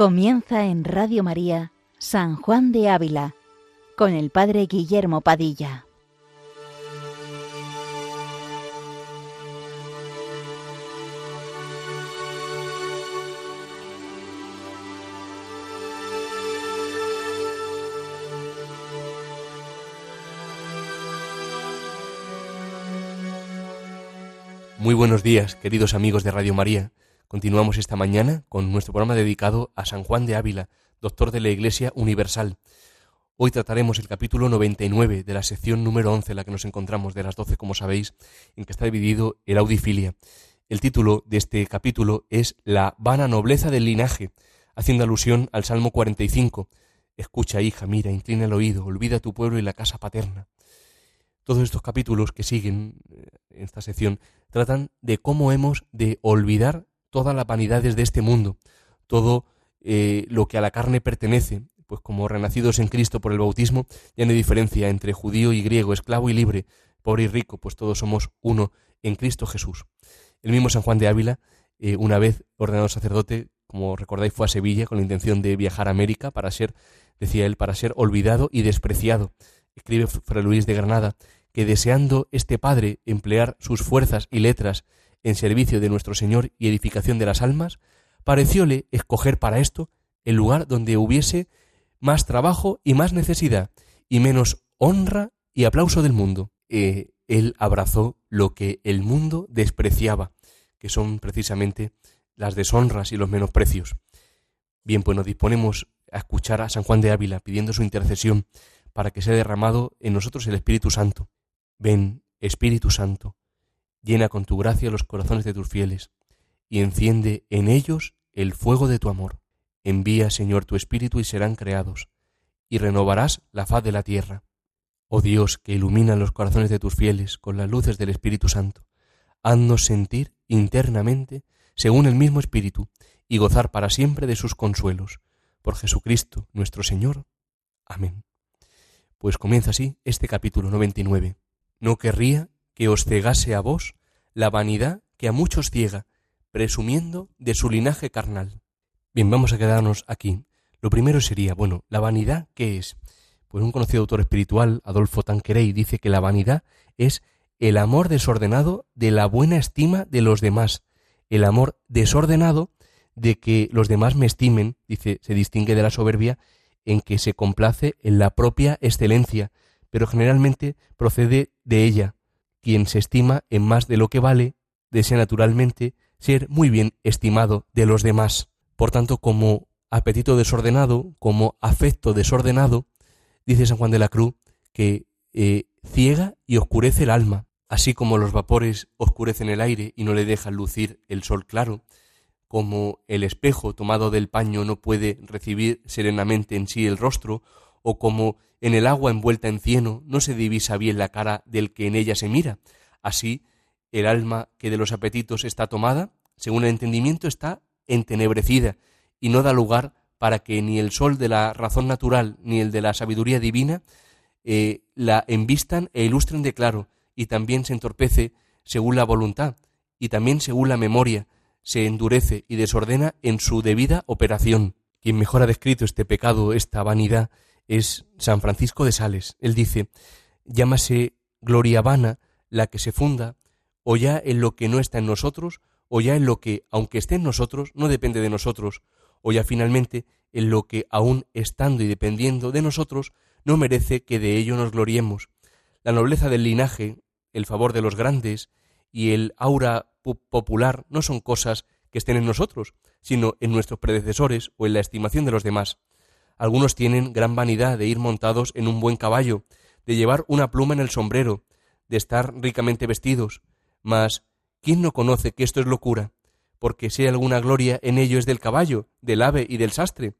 Comienza en Radio María San Juan de Ávila con el Padre Guillermo Padilla. Muy buenos días, queridos amigos de Radio María. Continuamos esta mañana con nuestro programa dedicado a San Juan de Ávila, doctor de la Iglesia Universal. Hoy trataremos el capítulo 99 de la sección número 11 en la que nos encontramos, de las 12, como sabéis, en que está dividido el audifilia. El título de este capítulo es La vana nobleza del linaje, haciendo alusión al Salmo 45. Escucha, hija, mira, inclina el oído, olvida tu pueblo y la casa paterna. Todos estos capítulos que siguen eh, en esta sección tratan de cómo hemos de olvidar todas las vanidades de este mundo, todo eh, lo que a la carne pertenece, pues como renacidos en Cristo por el bautismo, ya no hay diferencia entre judío y griego, esclavo y libre, pobre y rico, pues todos somos uno en Cristo Jesús. El mismo San Juan de Ávila, eh, una vez ordenado sacerdote, como recordáis, fue a Sevilla con la intención de viajar a América para ser, decía él, para ser olvidado y despreciado. Escribe Fray Luis de Granada que deseando este Padre emplear sus fuerzas y letras en servicio de nuestro Señor y edificación de las almas, parecióle escoger para esto el lugar donde hubiese más trabajo y más necesidad, y menos honra y aplauso del mundo. Eh, él abrazó lo que el mundo despreciaba, que son precisamente las deshonras y los menosprecios. Bien, pues nos disponemos a escuchar a San Juan de Ávila pidiendo su intercesión para que sea derramado en nosotros el Espíritu Santo. Ven, Espíritu Santo, llena con tu gracia los corazones de tus fieles, y enciende en ellos el fuego de tu amor. Envía, Señor, tu Espíritu y serán creados, y renovarás la faz de la tierra. Oh Dios, que ilumina los corazones de tus fieles con las luces del Espíritu Santo, haznos sentir internamente según el mismo Espíritu, y gozar para siempre de sus consuelos. Por Jesucristo nuestro Señor. Amén. Pues comienza así este capítulo 99. No querría que os cegase a vos la vanidad que a muchos ciega, presumiendo de su linaje carnal. Bien, vamos a quedarnos aquí. Lo primero sería, bueno, ¿la vanidad qué es? Pues un conocido autor espiritual, Adolfo Tanquerey, dice que la vanidad es el amor desordenado de la buena estima de los demás, el amor desordenado de que los demás me estimen, dice, se distingue de la soberbia en que se complace en la propia excelencia, pero generalmente procede de ella, quien se estima en más de lo que vale, desea naturalmente ser muy bien estimado de los demás. Por tanto, como apetito desordenado, como afecto desordenado, dice San Juan de la Cruz que eh, ciega y oscurece el alma, así como los vapores oscurecen el aire y no le dejan lucir el sol claro, como el espejo tomado del paño no puede recibir serenamente en sí el rostro, o como en el agua envuelta en cieno no se divisa bien la cara del que en ella se mira. Así, el alma que de los apetitos está tomada, según el entendimiento, está entenebrecida y no da lugar para que ni el sol de la razón natural ni el de la sabiduría divina eh, la envistan e ilustren de claro, y también se entorpece según la voluntad, y también según la memoria, se endurece y desordena en su debida operación. Quien mejor ha descrito este pecado, esta vanidad, es San Francisco de Sales. Él dice, llámase gloria vana la que se funda o ya en lo que no está en nosotros, o ya en lo que, aunque esté en nosotros, no depende de nosotros, o ya finalmente en lo que, aun estando y dependiendo de nosotros, no merece que de ello nos gloriemos. La nobleza del linaje, el favor de los grandes y el aura popular no son cosas que estén en nosotros, sino en nuestros predecesores o en la estimación de los demás. Algunos tienen gran vanidad de ir montados en un buen caballo, de llevar una pluma en el sombrero, de estar ricamente vestidos. Mas, ¿quién no conoce que esto es locura? Porque si hay alguna gloria en ello es del caballo, del ave y del sastre.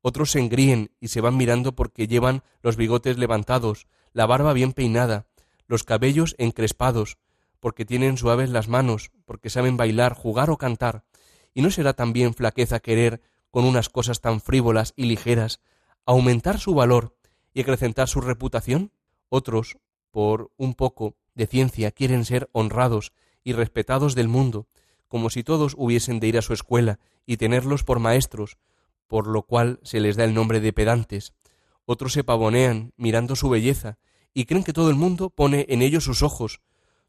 Otros se engríen y se van mirando porque llevan los bigotes levantados, la barba bien peinada, los cabellos encrespados, porque tienen suaves las manos, porque saben bailar, jugar o cantar. ¿Y no será también flaqueza querer con unas cosas tan frívolas y ligeras, aumentar su valor y acrecentar su reputación? Otros, por un poco de ciencia, quieren ser honrados y respetados del mundo, como si todos hubiesen de ir a su escuela y tenerlos por maestros, por lo cual se les da el nombre de pedantes. Otros se pavonean mirando su belleza y creen que todo el mundo pone en ellos sus ojos.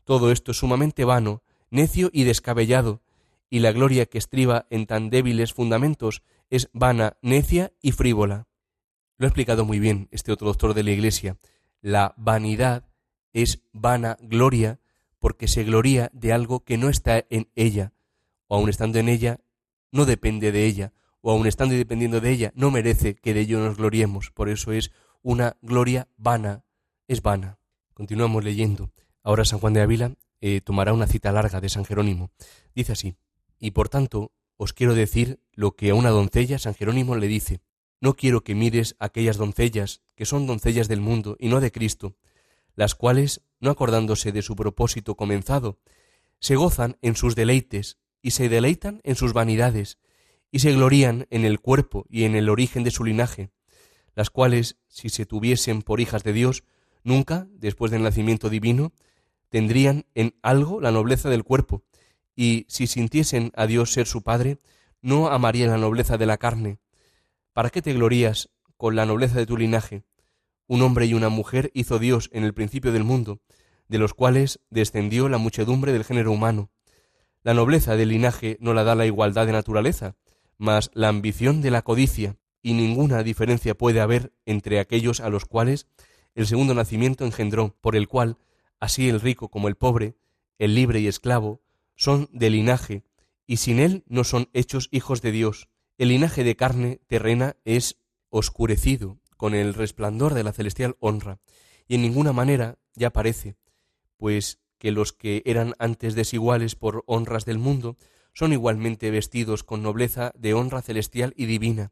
Todo esto es sumamente vano, necio y descabellado, y la gloria que estriba en tan débiles fundamentos es vana, necia y frívola. Lo ha explicado muy bien este otro doctor de la Iglesia. La vanidad es vana gloria porque se gloria de algo que no está en ella, o aun estando en ella, no depende de ella, o aun estando y dependiendo de ella, no merece que de ello nos gloriemos. Por eso es una gloria vana, es vana. Continuamos leyendo. Ahora San Juan de Ávila eh, tomará una cita larga de San Jerónimo. Dice así, y por tanto os quiero decir lo que a una doncella San Jerónimo le dice, no quiero que mires aquellas doncellas que son doncellas del mundo y no de Cristo, las cuales, no acordándose de su propósito comenzado, se gozan en sus deleites y se deleitan en sus vanidades y se glorían en el cuerpo y en el origen de su linaje, las cuales, si se tuviesen por hijas de Dios, nunca, después del nacimiento divino, tendrían en algo la nobleza del cuerpo, y si sintiesen a Dios ser su Padre, no amarían la nobleza de la carne. ¿Para qué te glorías con la nobleza de tu linaje? Un hombre y una mujer hizo Dios en el principio del mundo, de los cuales descendió la muchedumbre del género humano. La nobleza del linaje no la da la igualdad de naturaleza, mas la ambición de la codicia, y ninguna diferencia puede haber entre aquellos a los cuales el segundo nacimiento engendró, por el cual, así el rico como el pobre, el libre y esclavo, son de linaje, y sin él no son hechos hijos de Dios. El linaje de carne terrena es oscurecido con el resplandor de la celestial honra, y en ninguna manera ya parece, pues que los que eran antes desiguales por honras del mundo son igualmente vestidos con nobleza de honra celestial y divina.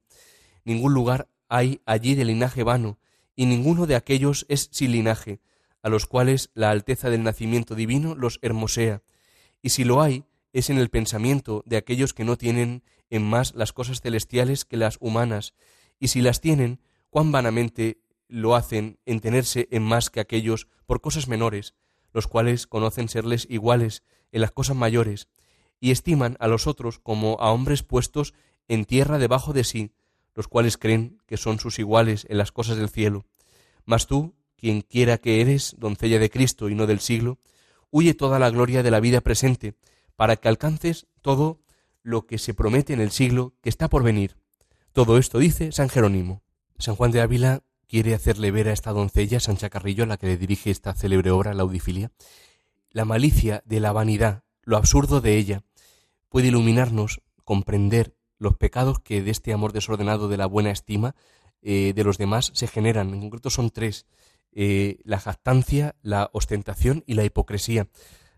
Ningún lugar hay allí de linaje vano, y ninguno de aquellos es sin linaje, a los cuales la alteza del nacimiento divino los hermosea, y si lo hay, es en el pensamiento de aquellos que no tienen en más las cosas celestiales que las humanas, y si las tienen, cuán vanamente lo hacen en tenerse en más que aquellos por cosas menores, los cuales conocen serles iguales en las cosas mayores, y estiman a los otros como a hombres puestos en tierra debajo de sí, los cuales creen que son sus iguales en las cosas del cielo. Mas tú, quien quiera que eres, doncella de Cristo y no del siglo, huye toda la gloria de la vida presente, para que alcances todo lo que se promete en el siglo que está por venir. Todo esto dice San Jerónimo. San Juan de Ávila quiere hacerle ver a esta doncella, Sancha Carrillo, a la que le dirige esta célebre obra, la Audifilia, la malicia de la vanidad, lo absurdo de ella, puede iluminarnos, comprender los pecados que de este amor desordenado de la buena estima eh, de los demás se generan. En concreto son tres. Eh, la jactancia, la ostentación y la hipocresía.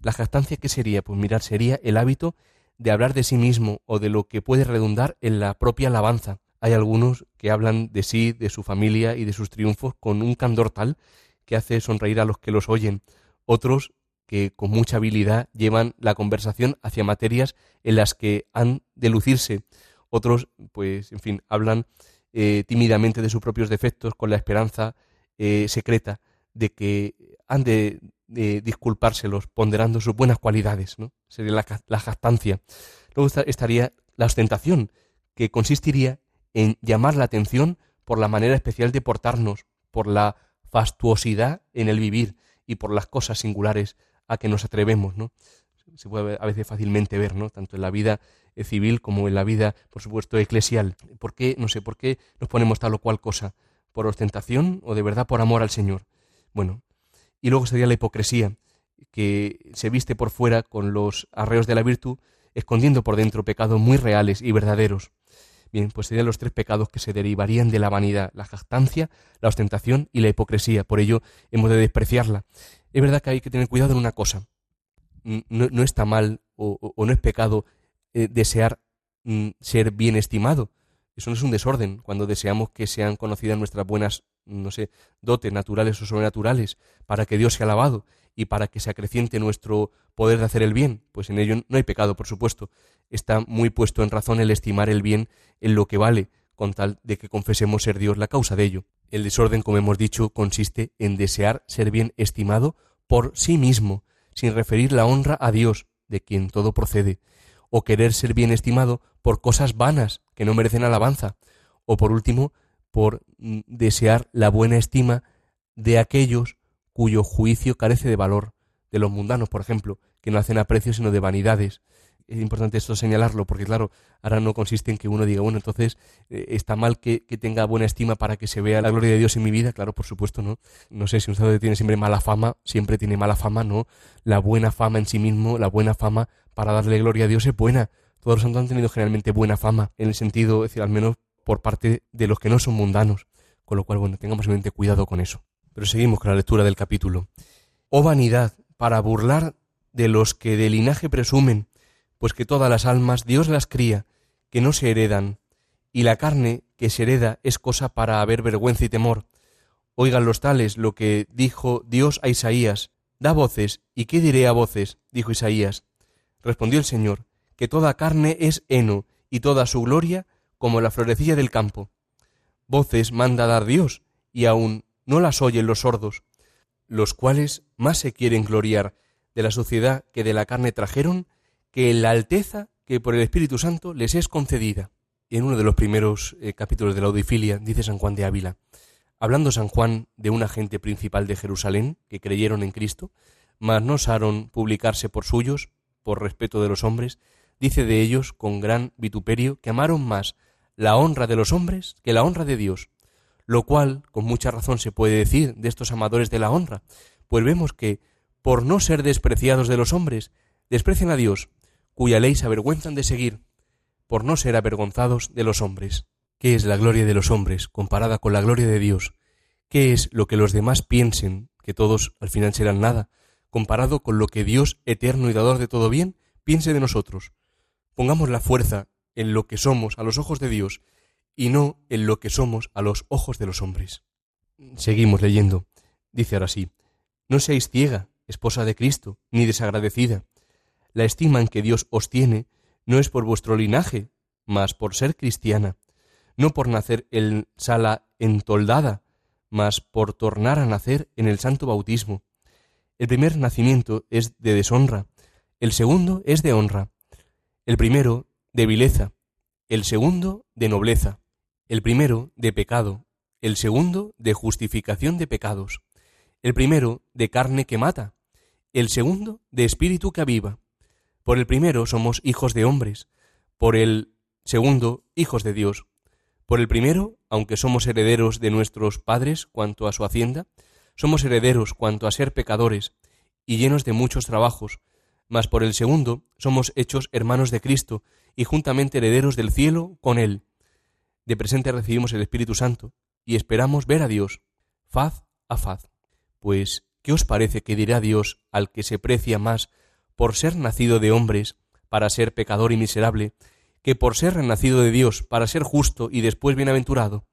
La jactancia, ¿qué sería? Pues mirar, sería el hábito de hablar de sí mismo o de lo que puede redundar en la propia alabanza. Hay algunos que hablan de sí, de su familia y de sus triunfos con un candor tal que hace sonreír a los que los oyen. Otros que con mucha habilidad llevan la conversación hacia materias en las que han de lucirse. Otros, pues, en fin, hablan eh, tímidamente de sus propios defectos con la esperanza eh, secreta de que han de, disculpárselos ponderando sus buenas cualidades, ¿no? Sería la, la jactancia. Luego estaría la ostentación, que consistiría en llamar la atención por la manera especial de portarnos, por la fastuosidad en el vivir y por las cosas singulares a que nos atrevemos, ¿no? Se puede a veces fácilmente ver, ¿no? Tanto en la vida eh, civil como en la vida, por supuesto, eclesial. ¿Por qué, no sé, por qué nos ponemos tal o cual cosa? ¿Por ostentación o de verdad por amor al Señor? Bueno, y luego sería la hipocresía, que se viste por fuera con los arreos de la virtud, escondiendo por dentro pecados muy reales y verdaderos. Bien, pues serían los tres pecados que se derivarían de la vanidad, la jactancia, la ostentación y la hipocresía. Por ello hemos de despreciarla es verdad que hay que tener cuidado en una cosa. No, está mal o, no es pecado eh, desear mm, ser bien estimado. Eso no es un desorden cuando deseamos que sean conocidas nuestras buenas, no sé, dotes naturales o sobrenaturales, para que Dios sea alabado y para que se acreciente nuestro poder de hacer el bien. Pues en ello no hay pecado, por supuesto. Está muy puesto en razón el estimar el bien en lo que vale, con tal de que confesemos ser Dios la causa de ello. El desorden, como hemos dicho, consiste en desear ser bien estimado por sí mismo, sin referir la honra a Dios, de quien todo procede, o querer ser bien estimado por cosas vanas que no merecen alabanza, o por último, por mm, desear la buena estima de aquellos cuyo juicio carece de valor, de los mundanos, por ejemplo, que no hacen aprecio sino de vanidades. Es importante esto señalarlo, porque claro, ahora no consiste en que uno diga, bueno, entonces eh, está mal que, tenga buena estima para que se vea la gloria de Dios en mi vida. Claro, por supuesto, no. No sé si un sacerdote tiene siempre mala fama, siempre tiene mala fama, no. La buena fama en sí mismo, la buena fama para darle gloria a Dios es buena. Todos los santos han tenido generalmente buena fama, en el sentido, es decir, al menos por parte de los que no son mundanos. Con lo cual, bueno, tengamos en mente cuidado con eso. Pero seguimos con la lectura del capítulo. Oh vanidad, para burlar de los que de linaje presumen, pues que todas las almas Dios las cría, que no se heredan, y la carne que se hereda es cosa para haber vergüenza y temor. Oigan los tales lo que dijo Dios a Isaías, da voces, ¿y qué diré a voces? dijo Isaías. Respondió el Señor, que toda carne es heno, y toda su gloria como la florecilla del campo. Voces manda dar Dios, y aun no las oyen los sordos los cuales más se quieren gloriar de la sociedad que de la carne trajeron, que en la alteza que por el Espíritu Santo les es concedida. En uno de los primeros eh, capítulos de la Audifilia dice San Juan de Ávila, hablando San Juan de una gente principal de Jerusalén que creyeron en Cristo, mas no osaron publicarse por suyos, por respeto de los hombres, dice de ellos con gran vituperio que amaron más la honra de los hombres que la honra de Dios, lo cual con mucha razón se puede decir de estos amadores de la honra, pues vemos que, por no ser despreciados de los hombres, desprecian a Dios, cuya ley se avergüenzan de seguir, por no ser avergonzados de los hombres. ¿Qué es la gloria de los hombres comparada con la gloria de Dios? ¿Qué es lo que los demás piensen, que todos al final serán nada, comparado con lo que Dios, eterno y dador de todo bien, piense de nosotros? Pongamos la fuerza en lo que somos a los ojos de Dios y no en lo que somos a los ojos de los hombres. Seguimos leyendo. Dice ahora sí, no seáis ciega, esposa de Cristo, ni desagradecida. La estima en que Dios os tiene no es por vuestro linaje, mas por ser cristiana, no por nacer en sala entoldada, mas por tornar a nacer en el santo bautismo. El primer nacimiento es de deshonra, el segundo es de honra, el primero de vileza, el segundo de nobleza el primero de pecado, el segundo de justificación de pecados, el primero de carne que mata, el segundo de espíritu que aviva. Por el primero somos hijos de hombres, por el segundo hijos de Dios. Por el primero, aunque somos herederos de nuestros padres cuanto a su hacienda, somos herederos cuanto a ser pecadores y llenos de muchos trabajos, mas por el segundo somos hechos hermanos de Cristo y juntamente herederos del cielo con Él de presente recibimos el Espíritu Santo y esperamos ver a Dios, faz a faz. Pues, ¿qué os parece que dirá Dios al que se precia más por ser nacido de hombres para ser pecador y miserable, que por ser renacido de Dios para ser justo y después bienaventurado?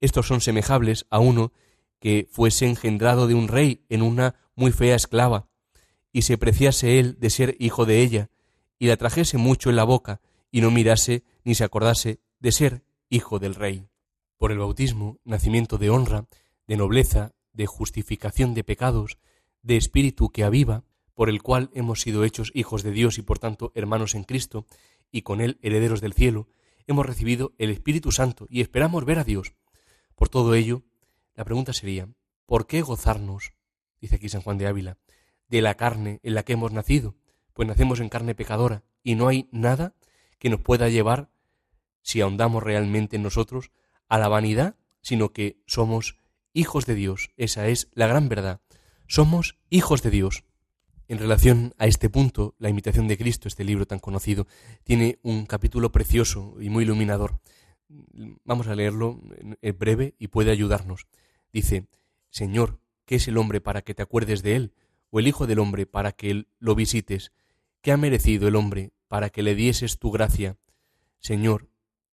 Estos son semejables a uno que fuese engendrado de un rey en una muy fea esclava, y se preciase él de ser hijo de ella, y la trajese mucho en la boca, y no mirase ni se acordase de ser hijo del rey. Por el bautismo, nacimiento de honra, de nobleza, de justificación de pecados, de espíritu que aviva, por el cual hemos sido hechos hijos de Dios y por tanto hermanos en Cristo, y con él herederos del cielo, hemos recibido el Espíritu Santo y esperamos ver a Dios. Por todo ello, la pregunta sería, ¿por qué gozarnos, dice aquí San Juan de Ávila, de la carne en la que hemos nacido? Pues nacemos en carne pecadora y no hay nada que nos pueda llevar si ahondamos realmente en nosotros, a la vanidad, sino que somos hijos de Dios. Esa es la gran verdad. Somos hijos de Dios. En relación a este punto, la imitación de Cristo, este libro tan conocido, tiene un capítulo precioso y muy iluminador. Vamos a leerlo en breve y puede ayudarnos. Dice, Señor, ¿qué es el hombre para que te acuerdes de él? ¿O el Hijo del hombre para que lo visites? ¿Qué ha merecido el hombre para que le dieses tu gracia? Señor,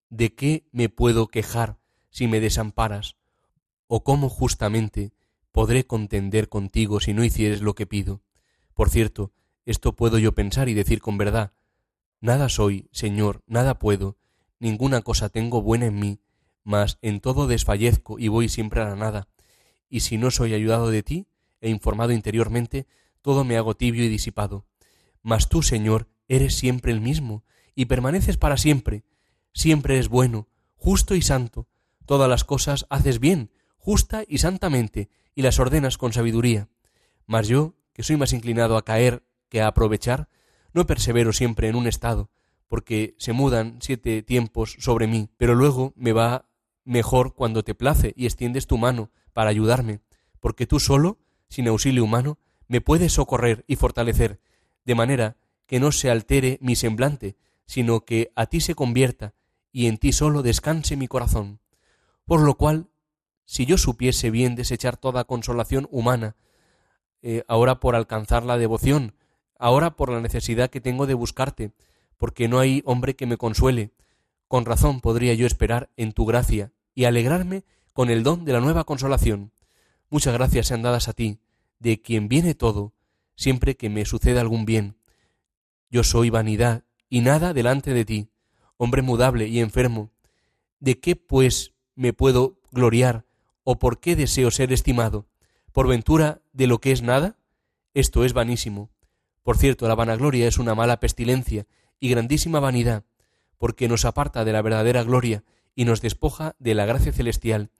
¿de qué me puedo quejar si me desamparas? ¿O cómo justamente podré contender contigo si no hicieres lo que pido? Por cierto, esto puedo yo pensar y decir con verdad. Nada soy, Señor, nada puedo, ninguna cosa tengo buena en mí, mas en todo desfallezco y voy siempre a la nada. Y si no soy ayudado de ti e informado interiormente, todo me hago tibio y disipado. Mas tú, Señor, eres siempre el mismo, y permaneces para siempre, siempre es bueno, justo y santo. Todas las cosas haces bien, justa y santamente, y las ordenas con sabiduría. Mas yo, que soy más inclinado a caer que a aprovechar, no persevero siempre en un estado, porque se mudan siete tiempos sobre mí, pero luego me va mejor cuando te place y extiendes tu mano para ayudarme, porque tú solo, sin auxilio humano, me puedes socorrer y fortalecer, de manera que no se altere mi semblante, sino que a ti se convierta y en ti solo descanse mi corazón. Por lo cual, si yo supiese bien desechar toda consolación humana, eh, ahora por alcanzar la devoción, ahora por la necesidad que tengo de buscarte, porque no hay hombre que me consuele, con razón podría yo esperar en tu gracia y alegrarme con el don de la nueva consolación. Muchas gracias sean dadas a ti, de quien viene todo, siempre que me suceda algún bien. Yo soy vanidad y nada delante de ti, hombre mudable y enfermo. ¿De qué, pues, me puedo gloriar o por qué deseo ser estimado? ¿Por ventura de lo que es nada? Esto es vanísimo. Por cierto, la vanagloria es una mala pestilencia y grandísima vanidad, porque nos aparta de la verdadera gloria y nos despoja de la gracia celestial,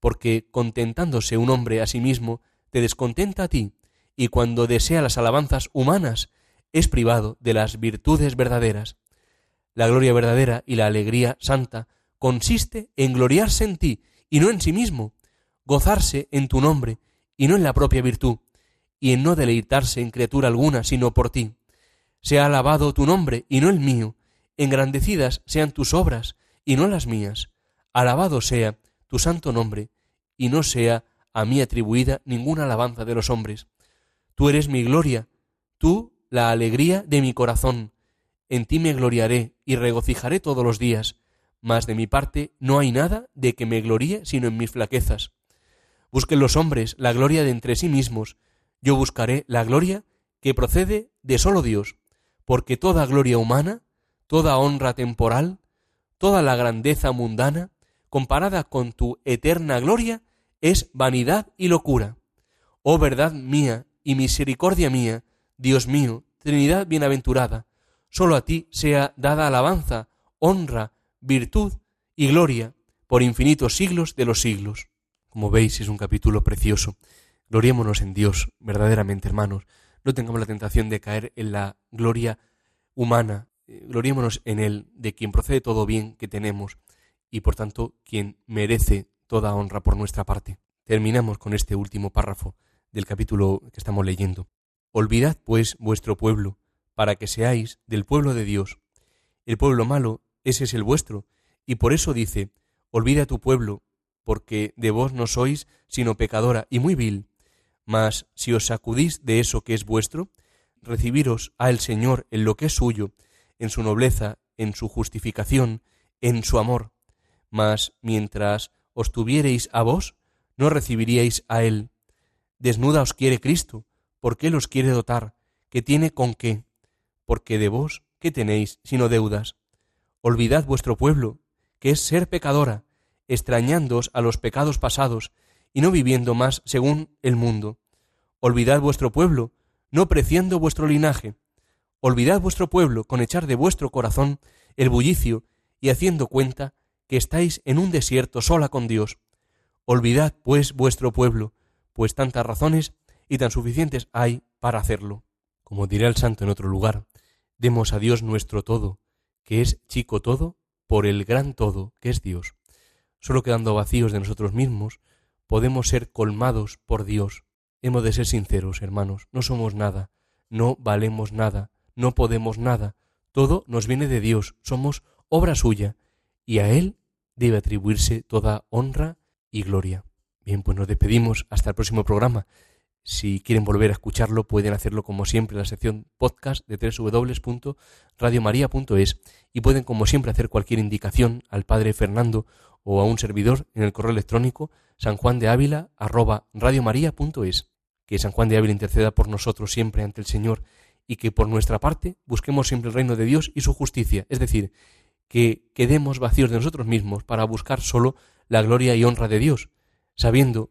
porque contentándose un hombre a sí mismo, te descontenta a ti, y cuando desea las alabanzas humanas, es privado de las virtudes verdaderas. La gloria verdadera y la alegría santa consiste en gloriarse en ti y no en sí mismo, gozarse en tu nombre y no en la propia virtud, y en no deleitarse en criatura alguna sino por ti. Sea alabado tu nombre y no el mío, engrandecidas sean tus obras y no las mías. Alabado sea tu santo nombre y no sea a mí atribuida ninguna alabanza de los hombres. Tú eres mi gloria, tú la alegría de mi corazón. En ti me gloriaré y regocijaré todos los días, mas de mi parte no hay nada de que me gloríe sino en mis flaquezas. Busquen los hombres la gloria de entre sí mismos, yo buscaré la gloria que procede de solo Dios, porque toda gloria humana, toda honra temporal, toda la grandeza mundana, comparada con tu eterna gloria, es vanidad y locura. Oh verdad mía y misericordia mía, Dios mío, Trinidad bienaventurada, sólo a ti sea dada alabanza, honra, virtud y gloria por infinitos siglos de los siglos. Como veis, es un capítulo precioso. Gloriémonos en Dios, verdaderamente, hermanos. No tengamos la tentación de caer en la gloria humana. Eh, gloriémonos en Él, de quien procede todo bien que tenemos y, por tanto, quien merece toda honra por nuestra parte. Terminamos con este último párrafo del capítulo que estamos leyendo. Olvidad, pues, vuestro pueblo, para que seáis del pueblo de Dios. El pueblo malo, ese es el vuestro, y por eso dice, olvida tu pueblo, porque de vos no sois sino pecadora y muy vil. Mas si os sacudís de eso que es vuestro, recibiros a el Señor en lo que es suyo, en su nobleza, en su justificación, en su amor. Mas mientras os tuviereis a vos, no recibiríais a Él. Desnuda os quiere Cristo, ¿por qué los quiere dotar? ¿Qué tiene con qué? Porque de vos, ¿qué tenéis sino deudas? Olvidad vuestro pueblo, que es ser pecadora, extrañándoos a los pecados pasados, y no viviendo más según el mundo. Olvidad vuestro pueblo, no preciando vuestro linaje. Olvidad vuestro pueblo con echar de vuestro corazón el bullicio y haciendo cuenta que estáis en un desierto sola con Dios. Olvidad, pues, vuestro pueblo, pues tantas razones y tan suficientes hay para hacerlo. Como dirá el santo en otro lugar, demos a Dios nuestro todo, que es chico todo, por el gran todo, que es Dios. Solo quedando vacíos de nosotros mismos, podemos ser colmados por Dios. Hemos de ser sinceros, hermanos, no somos nada, no valemos nada, no podemos nada, todo nos viene de Dios, somos obra suya, y a Él debe atribuirse toda honra y gloria. Bien, pues nos despedimos hasta el próximo programa. Si quieren volver a escucharlo, pueden hacerlo como siempre en la sección podcast de www.radiomaria.es y pueden como siempre hacer cualquier indicación al Padre Fernando o a un servidor en el correo electrónico sanjuandeávila@radiomaria.es. Que San Juan de Ávila interceda por nosotros siempre ante el Señor y que por nuestra parte busquemos siempre el reino de Dios y su justicia, es decir, que quedemos vacíos de nosotros mismos para buscar solo la gloria y honra de Dios, sabiendo